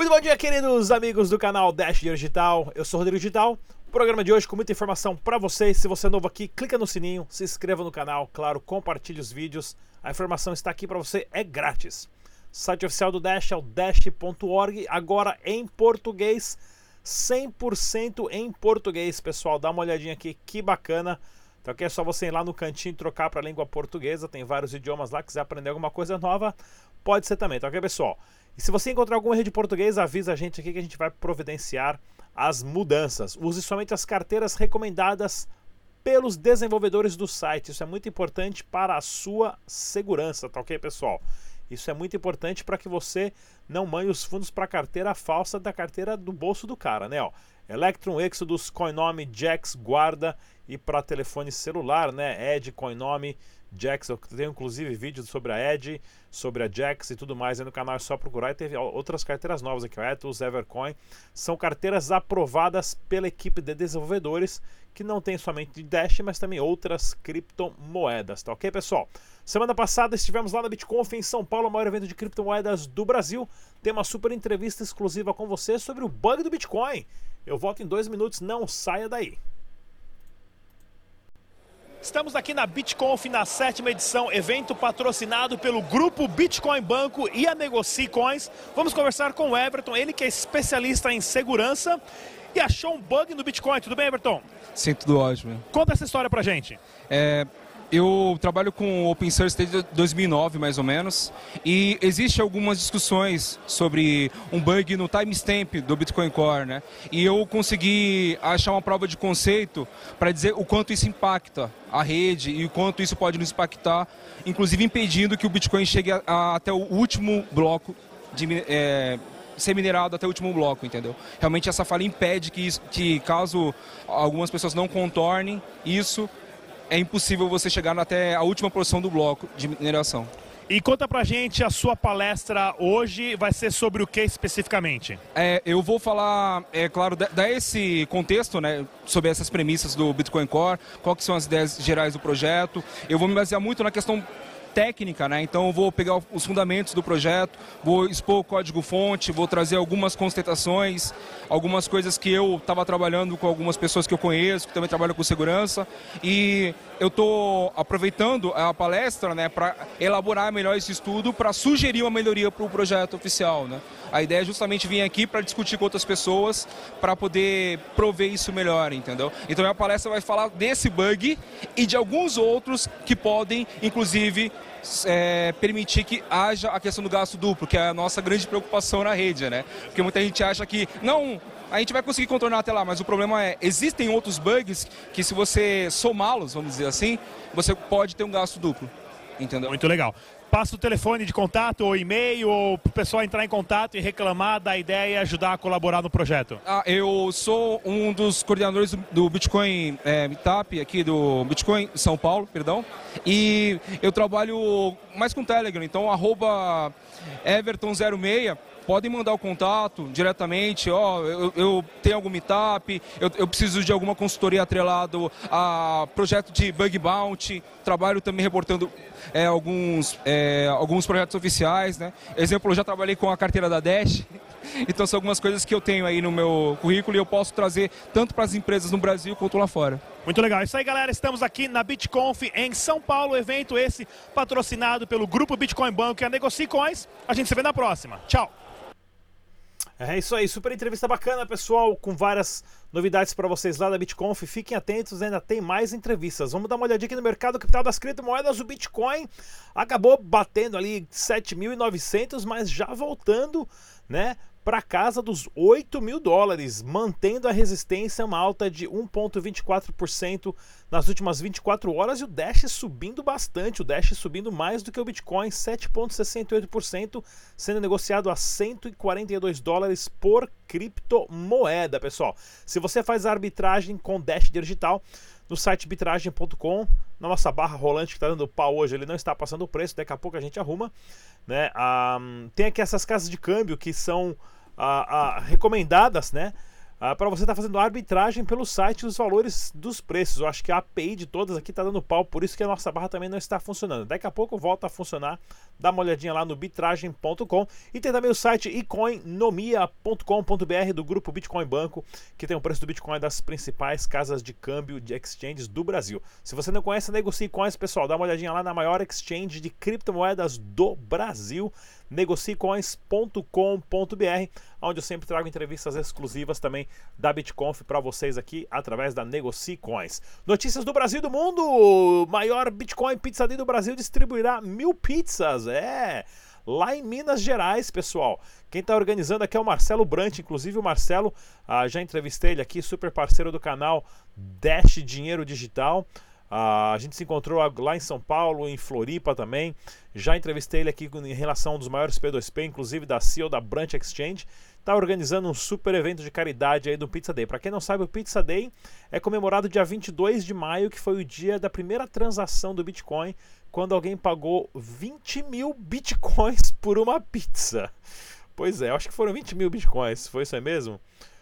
Muito bom dia, queridos amigos do canal Dash Digital. Eu sou o Rodrigo Digital. Programa de hoje com muita informação para vocês. Se você é novo aqui, clica no sininho, se inscreva no canal, claro, compartilhe os vídeos. A informação está aqui para você, é grátis. site oficial do Dash é o dash.org, agora em português, 100% em português, pessoal. Dá uma olhadinha aqui, que bacana. Então aqui é só você ir lá no cantinho trocar para a língua portuguesa, tem vários idiomas lá, quiser aprender alguma coisa nova, pode ser também, tá ok, pessoal? E se você encontrar algum erro de português, avisa a gente aqui que a gente vai providenciar as mudanças. Use somente as carteiras recomendadas pelos desenvolvedores do site. Isso é muito importante para a sua segurança, tá ok, pessoal? Isso é muito importante para que você não mande os fundos para a carteira falsa da carteira do bolso do cara, né? Ó, Electron, Exodus, Coinome, Jax, Guarda e para telefone celular, né? Ed, Coinome, Jax. Eu tenho inclusive vídeos sobre a Ed, sobre a Jax e tudo mais aí no canal. É só procurar. E teve outras carteiras novas aqui, o Ethos, Evercoin. São carteiras aprovadas pela equipe de desenvolvedores que não tem somente Dash, mas também outras criptomoedas, tá ok, pessoal? Semana passada estivemos lá na BitConf em São Paulo, o maior evento de criptomoedas do Brasil. Tem uma super entrevista exclusiva com você sobre o bug do Bitcoin. Eu volto em dois minutos, não saia daí. Estamos aqui na BitConf na sétima edição, evento patrocinado pelo grupo Bitcoin Banco e a Negocie Coins. Vamos conversar com o Everton, ele que é especialista em segurança e achou um bug no Bitcoin. Tudo bem, Everton? Sim, tudo ótimo. Conta essa história pra gente. É, eu trabalho com open source desde 2009, mais ou menos, e existe algumas discussões sobre um bug no timestamp do Bitcoin Core, né? E eu consegui achar uma prova de conceito para dizer o quanto isso impacta a rede e o quanto isso pode nos impactar, inclusive impedindo que o Bitcoin chegue a, a, até o último bloco de é, ser minerado até o último bloco, entendeu? Realmente essa falha impede que, isso, que caso algumas pessoas não contornem isso, é impossível você chegar até a última posição do bloco de mineração. E conta pra gente a sua palestra hoje vai ser sobre o que especificamente? É, eu vou falar, é claro, dar esse contexto, né, sobre essas premissas do Bitcoin Core, quais são as ideias gerais do projeto. Eu vou me basear muito na questão técnica, né? Então eu vou pegar os fundamentos do projeto, vou expor o código-fonte, vou trazer algumas constatações, algumas coisas que eu estava trabalhando com algumas pessoas que eu conheço, que também trabalham com segurança, e eu estou aproveitando a palestra, né, para elaborar melhor esse estudo, para sugerir uma melhoria para o projeto oficial, né? A ideia é justamente vir aqui para discutir com outras pessoas, para poder prover isso melhor, entendeu? Então a palestra vai falar desse bug e de alguns outros que podem, inclusive, é, permitir que haja a questão do gasto duplo, que é a nossa grande preocupação na rede, né? Porque muita gente acha que, não, a gente vai conseguir contornar até lá, mas o problema é, existem outros bugs que se você somá-los, vamos dizer assim, você pode ter um gasto duplo, entendeu? Muito legal passa o telefone de contato ou e-mail ou para o pessoal entrar em contato e reclamar da ideia e ajudar a colaborar no projeto? Ah, eu sou um dos coordenadores do, Bitcoin é, Meetup aqui do Bitcoin São Paulo, perdão, e eu trabalho mais com Telegram, então arroba Everton06. Podem mandar o contato diretamente, ó, eu, eu tenho algum meetup, eu, eu, preciso de alguma consultoria atrelado a projeto de bug bounty, trabalho também reportando é, alguns, é, alguns projetos oficiais, né? Exemplo, eu já trabalhei com a carteira da Dash, então são algumas coisas que eu tenho aí no meu currículo e eu posso trazer tanto para as empresas no Brasil quanto lá fora. Muito legal. Isso aí, galera. Estamos aqui na BitConf em São Paulo, evento esse patrocinado pelo grupo Bitcoin Banco e a Negocie Coins. A gente se vê na próxima. Tchau. É isso aí, super entrevista bacana, pessoal, com várias novidades para vocês lá da BitConf. Fiquem atentos, ainda tem mais entrevistas. Vamos dar uma olhadinha aqui no mercado capital das criptomoedas. O Bitcoin acabou batendo ali 7.900, mas já voltando, né? Para casa dos 8 mil dólares, mantendo a resistência, uma alta de 1,24% nas últimas 24 horas e o Dash subindo bastante, o Dash subindo mais do que o Bitcoin, 7,68%, sendo negociado a 142 dólares por criptomoeda, pessoal. Se você faz arbitragem com Dash digital, no site bitragem.com, na nossa barra rolante que está dando pau hoje, ele não está passando o preço, daqui a pouco a gente arruma. Né? Ah, tem aqui essas casas de câmbio que são ah, ah, recomendadas né? Ah, para você estar tá fazendo arbitragem pelo site os valores dos preços. Eu acho que a API de todas aqui está dando pau, por isso que a nossa barra também não está funcionando. Daqui a pouco volta a funcionar. Dá uma olhadinha lá no bitragem.com e tem também o site ecoinomia.com.br do grupo Bitcoin Banco, que tem o preço do Bitcoin das principais casas de câmbio de exchanges do Brasil. Se você não conhece, negocie coins, pessoal. Dá uma olhadinha lá na maior exchange de criptomoedas do Brasil negociecoins.com.br, onde eu sempre trago entrevistas exclusivas também da BitConf para vocês aqui através da Negociecoins. Notícias do Brasil e do mundo: maior Bitcoin Pizza do Brasil distribuirá mil pizzas. É lá em Minas Gerais, pessoal. Quem está organizando aqui é o Marcelo Brant, inclusive o Marcelo, ah, já entrevistei ele aqui, super parceiro do canal Dash Dinheiro Digital. Uh, a gente se encontrou lá em São Paulo, em Floripa também. Já entrevistei ele aqui em relação a um dos maiores P2P, inclusive da CEO da Branch Exchange. Está organizando um super evento de caridade aí do Pizza Day. Para quem não sabe, o Pizza Day é comemorado dia 22 de maio, que foi o dia da primeira transação do Bitcoin, quando alguém pagou 20 mil Bitcoins por uma pizza. Pois é, acho que foram 20 mil Bitcoins, foi isso aí mesmo?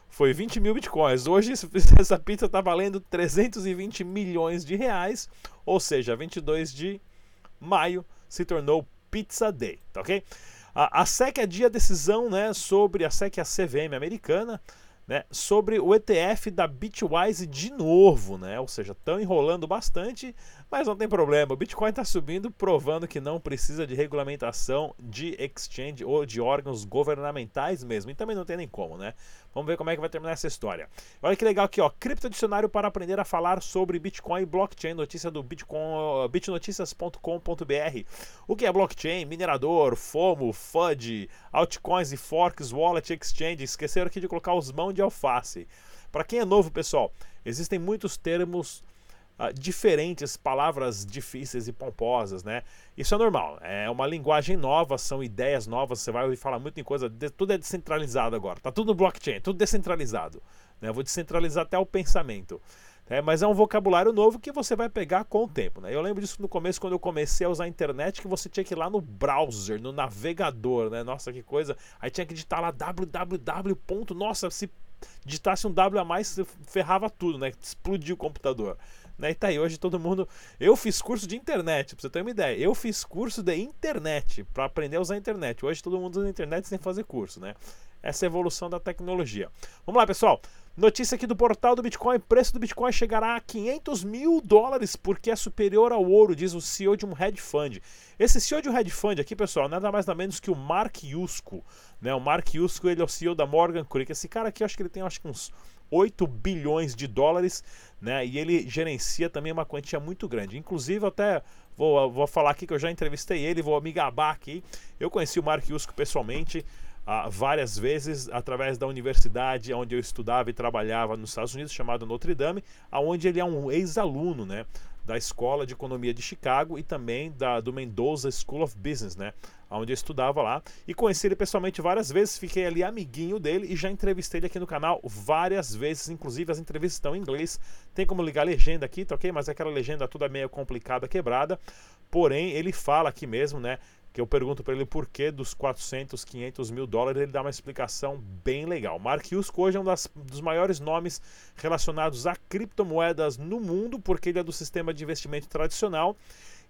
Foi 20 mil bitcoins. Hoje essa pizza está valendo 320 milhões de reais, ou seja, 22 de maio se tornou Pizza Day, tá ok? A, a SEC adia a decisão né, sobre a SEC, a CVM americana, né, sobre o ETF da Bitwise de novo, né? Ou seja, estão enrolando bastante, mas não tem problema. O Bitcoin está subindo, provando que não precisa de regulamentação de exchange ou de órgãos governamentais mesmo. E também não tem nem como, né? Vamos ver como é que vai terminar essa história. Olha que legal aqui, ó. Cripto Dicionário para aprender a falar sobre Bitcoin e blockchain. Notícia do Bitcoin, bitnoticias.com.br. O que é blockchain? Minerador, FOMO, FUD, altcoins e forks, wallet, exchange. Esqueceram aqui de colocar os mãos de alface. Para quem é novo, pessoal, existem muitos termos uh, diferentes, palavras difíceis e pomposas, né? Isso é normal, é uma linguagem nova, são ideias novas, você vai ouvir falar muito em coisa, de, tudo é descentralizado agora, tá tudo no blockchain, tudo descentralizado. Né? Eu vou descentralizar até o pensamento. É, mas é um vocabulário novo que você vai pegar com o tempo. Né? Eu lembro disso no começo, quando eu comecei a usar a internet, que você tinha que ir lá no browser, no navegador, né? Nossa, que coisa. Aí tinha que digitar lá www. Nossa, se digitasse um W a mais, ferrava tudo, né? Explodiu o computador. Né? E tá aí, hoje todo mundo. Eu fiz curso de internet, pra você ter uma ideia. Eu fiz curso de internet, para aprender a usar a internet. Hoje todo mundo usa a internet sem fazer curso, né? Essa é evolução da tecnologia. Vamos lá, pessoal. Notícia aqui do portal do Bitcoin: preço do Bitcoin chegará a 500 mil dólares porque é superior ao ouro, diz o CEO de um hedge fund. Esse CEO de um hedge fund aqui, pessoal, nada mais nada menos que o Mark Yusko. Né? O Mark Yusko ele é o CEO da Morgan Creek. Esse cara aqui, eu acho que ele tem acho que uns 8 bilhões de dólares, né? E ele gerencia também uma quantia muito grande. Inclusive, até vou, vou falar aqui que eu já entrevistei ele, vou me gabar aqui. Eu conheci o Mark Yusko pessoalmente uh, várias vezes através da universidade onde eu estudava e trabalhava nos Estados Unidos, chamada Notre Dame, aonde ele é um ex-aluno, né? Da Escola de Economia de Chicago e também da, do Mendoza School of Business, né? Onde eu estudava lá. E conheci ele pessoalmente várias vezes, fiquei ali amiguinho dele e já entrevistei ele aqui no canal várias vezes. Inclusive, as entrevistas estão em inglês. Tem como ligar a legenda aqui, tá ok? Mas aquela legenda toda meio complicada, quebrada. Porém, ele fala aqui mesmo, né? Que eu pergunto para ele por que dos 400, 500 mil dólares, ele dá uma explicação bem legal. Mark Yusko hoje é um das, dos maiores nomes relacionados a criptomoedas no mundo, porque ele é do sistema de investimento tradicional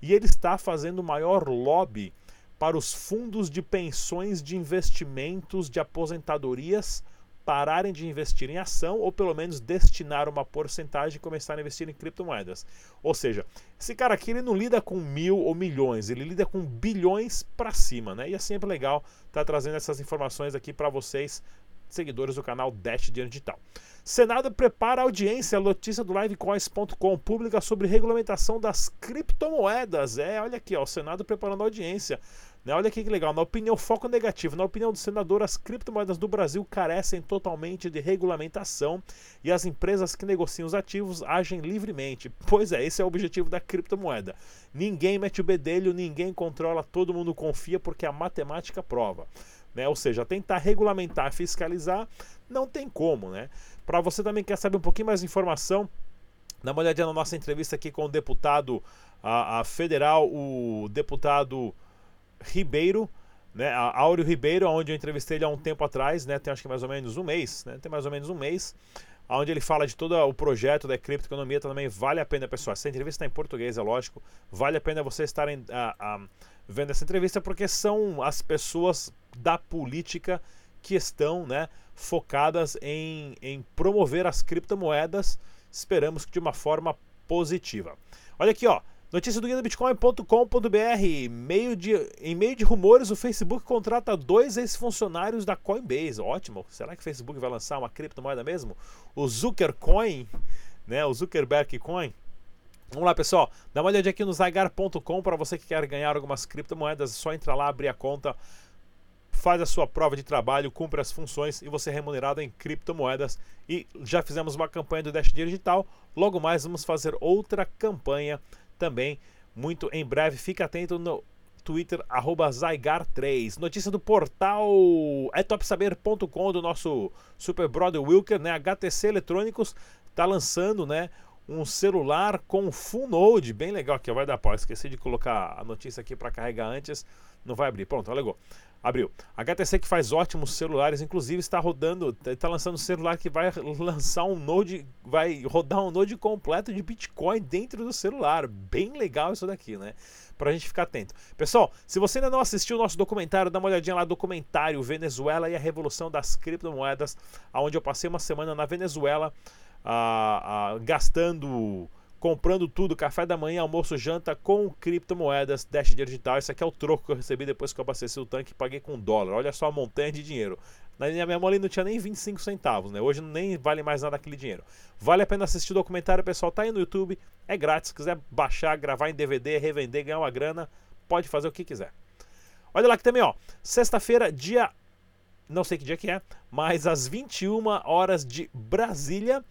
e ele está fazendo o maior lobby para os fundos de pensões de investimentos de aposentadorias pararem de investir em ação ou pelo menos destinar uma porcentagem e começar a investir em criptomoedas. Ou seja, esse cara aqui ele não lida com mil ou milhões, ele lida com bilhões para cima, né? E é sempre legal estar tá trazendo essas informações aqui para vocês, seguidores do canal Dash Dinheiro Digital. Senado prepara audiência, notícia do livecoins.com, pública sobre regulamentação das criptomoedas. É, olha aqui, ó, o Senado preparando audiência. Né? Olha que legal. Na opinião foco negativo, na opinião do senador, as criptomoedas do Brasil carecem totalmente de regulamentação e as empresas que negociam os ativos agem livremente. Pois é, esse é o objetivo da criptomoeda. Ninguém mete o bedelho, ninguém controla, todo mundo confia porque a matemática prova. Né? Ou seja, tentar regulamentar, fiscalizar, não tem como, né? Para você também quer saber um pouquinho mais de informação, dá uma olhadinha na nossa entrevista aqui com o deputado a, a federal, o deputado Ribeiro, né? A Áureo Ribeiro, onde eu entrevistei ele há um tempo atrás, né? Tem acho que mais ou menos um mês, né? Tem mais ou menos um mês, onde ele fala de todo o projeto da criptoeconomia também vale a pena, pessoal. Essa entrevista está em português, é lógico. Vale a pena vocês estarem vendo essa entrevista porque são as pessoas da política que estão, né, focadas em, em promover as criptomoedas. Esperamos que de uma forma positiva. Olha aqui, ó. Notícia do guia bitcoin.com.br. Meio de, em meio de rumores, o Facebook contrata dois ex-funcionários da Coinbase. Ótimo. Será que o Facebook vai lançar uma criptomoeda mesmo? O Zuckercoin, né? O Zuckerberg Coin. Vamos lá, pessoal. Dá uma olhadinha aqui no zygar.com para você que quer ganhar algumas criptomoedas. É só entrar lá, abrir a conta, faz a sua prova de trabalho, cumpre as funções e você é remunerado em criptomoedas. E já fizemos uma campanha do Dash Digital. Logo mais vamos fazer outra campanha também muito em breve. Fica atento no Twitter, Zygar3. Notícia do portal é topsaber.com do nosso super brother Wilker, né? HTC Eletrônicos está lançando, né? Um celular com full node, bem legal aqui, vai dar pau. Esqueci de colocar a notícia aqui para carregar antes, não vai abrir. Pronto, legal. Abriu. A HTC que faz ótimos celulares, inclusive está rodando, está lançando um celular que vai lançar um Node, vai rodar um Node completo de Bitcoin dentro do celular. Bem legal isso daqui, né? Pra gente ficar atento. Pessoal, se você ainda não assistiu o nosso documentário, dá uma olhadinha lá, documentário Venezuela e a Revolução das Criptomoedas, onde eu passei uma semana na Venezuela ah, ah, gastando comprando tudo, café da manhã, almoço, janta com criptomoedas, Dash Digital. Esse aqui é o troco que eu recebi depois que eu abasteci o tanque e paguei com dólar. Olha só a montanha de dinheiro. Na minha memória ali não tinha nem 25 centavos, né? Hoje nem vale mais nada aquele dinheiro. Vale a pena assistir o documentário, pessoal. Tá aí no YouTube, é grátis. Se quiser baixar, gravar em DVD, revender, ganhar uma grana, pode fazer o que quiser. Olha lá que também, ó. Sexta-feira, dia. Não sei que dia que é, mas às 21 horas de Brasília.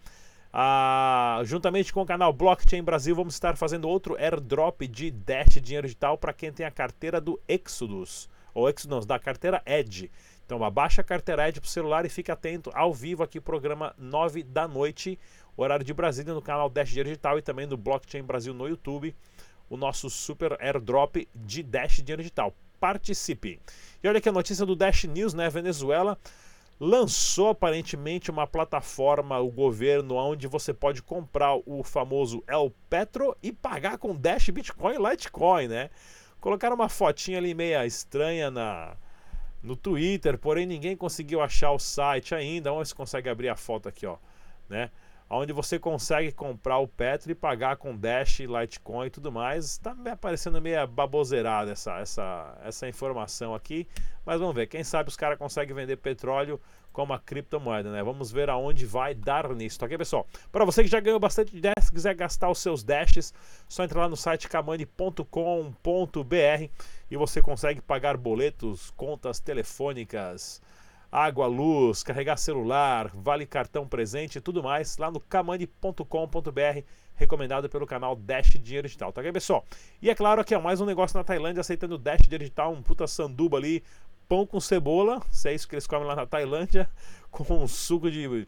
Ah, juntamente com o canal Blockchain Brasil, vamos estar fazendo outro airdrop de Dash dinheiro digital para quem tem a carteira do Exodus, ou Exodus, da carteira Edge. Então, abaixa a carteira Edge o celular e fique atento ao vivo aqui, programa 9 da noite, horário de Brasília, no canal Dash Dinheiro Digital e também no Blockchain Brasil no YouTube, o nosso super airdrop de Dash Dinheiro Digital. Participe! E olha aqui a notícia do Dash News, né? Venezuela lançou aparentemente uma plataforma, o governo, onde você pode comprar o famoso El Petro e pagar com Dash, Bitcoin e Litecoin, né? Colocaram uma fotinha ali meia estranha na, no Twitter, porém ninguém conseguiu achar o site ainda. Vamos ver se consegue abrir a foto aqui, ó, né? Onde você consegue comprar o Petro e pagar com Dash, Litecoin e tudo mais. Está me aparecendo meio baboseirada essa, essa, essa informação aqui, mas vamos ver. Quem sabe os caras conseguem vender petróleo como a criptomoeda, né? Vamos ver aonde vai dar nisso, ok, pessoal? Para você que já ganhou bastante Dash, se quiser gastar os seus Dashes, só entrar lá no site kamani.com.br e você consegue pagar boletos, contas telefônicas, água, luz, carregar celular, vale cartão presente e tudo mais lá no kamani.com.br, recomendado pelo canal Dash Dinheiro Digital, tá ok, pessoal? E é claro que é mais um negócio na Tailândia aceitando Dash Dinheiro Digital, um puta sanduba ali, pão com cebola, se é isso que eles comem lá na Tailândia, com um suco de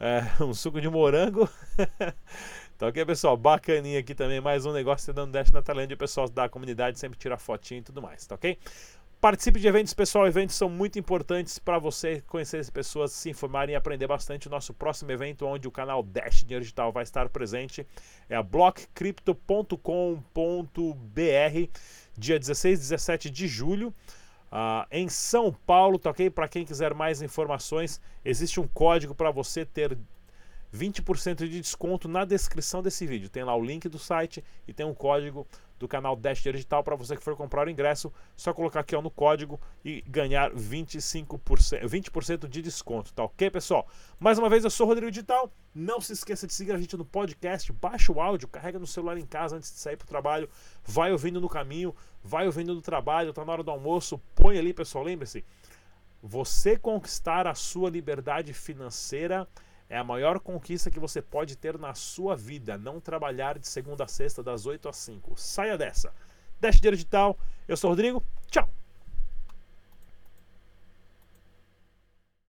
é, um suco de morango. tá ok, pessoal? Bacaninha aqui também, mais um negócio dando Dash na Tailândia, o pessoal da comunidade sempre tira fotinho e tudo mais, tá ok? Participe de eventos, pessoal. Eventos são muito importantes para você conhecer as pessoas, se informarem e aprender bastante. O nosso próximo evento, onde o canal Dash Dinheiro Digital vai estar presente, é a blockcrypto.com.br, dia 16 e 17 de julho. Uh, em São Paulo, tá ok? Para quem quiser mais informações, existe um código para você ter 20% de desconto na descrição desse vídeo. Tem lá o link do site e tem um código do canal Dash Digital para você que for comprar o ingresso, só colocar aqui ó, no código e ganhar 25%, 20% de desconto, tá ok, pessoal? Mais uma vez, eu sou o Rodrigo Digital. Não se esqueça de seguir a gente no podcast, baixa o áudio, carrega no celular em casa antes de sair para o trabalho, vai ouvindo no caminho, vai ouvindo no trabalho, tá na hora do almoço, põe ali, pessoal, lembre-se, você conquistar a sua liberdade financeira é a maior conquista que você pode ter na sua vida. Não trabalhar de segunda a sexta, das 8 às 5. Saia dessa. Dash Digital. Eu sou o Rodrigo.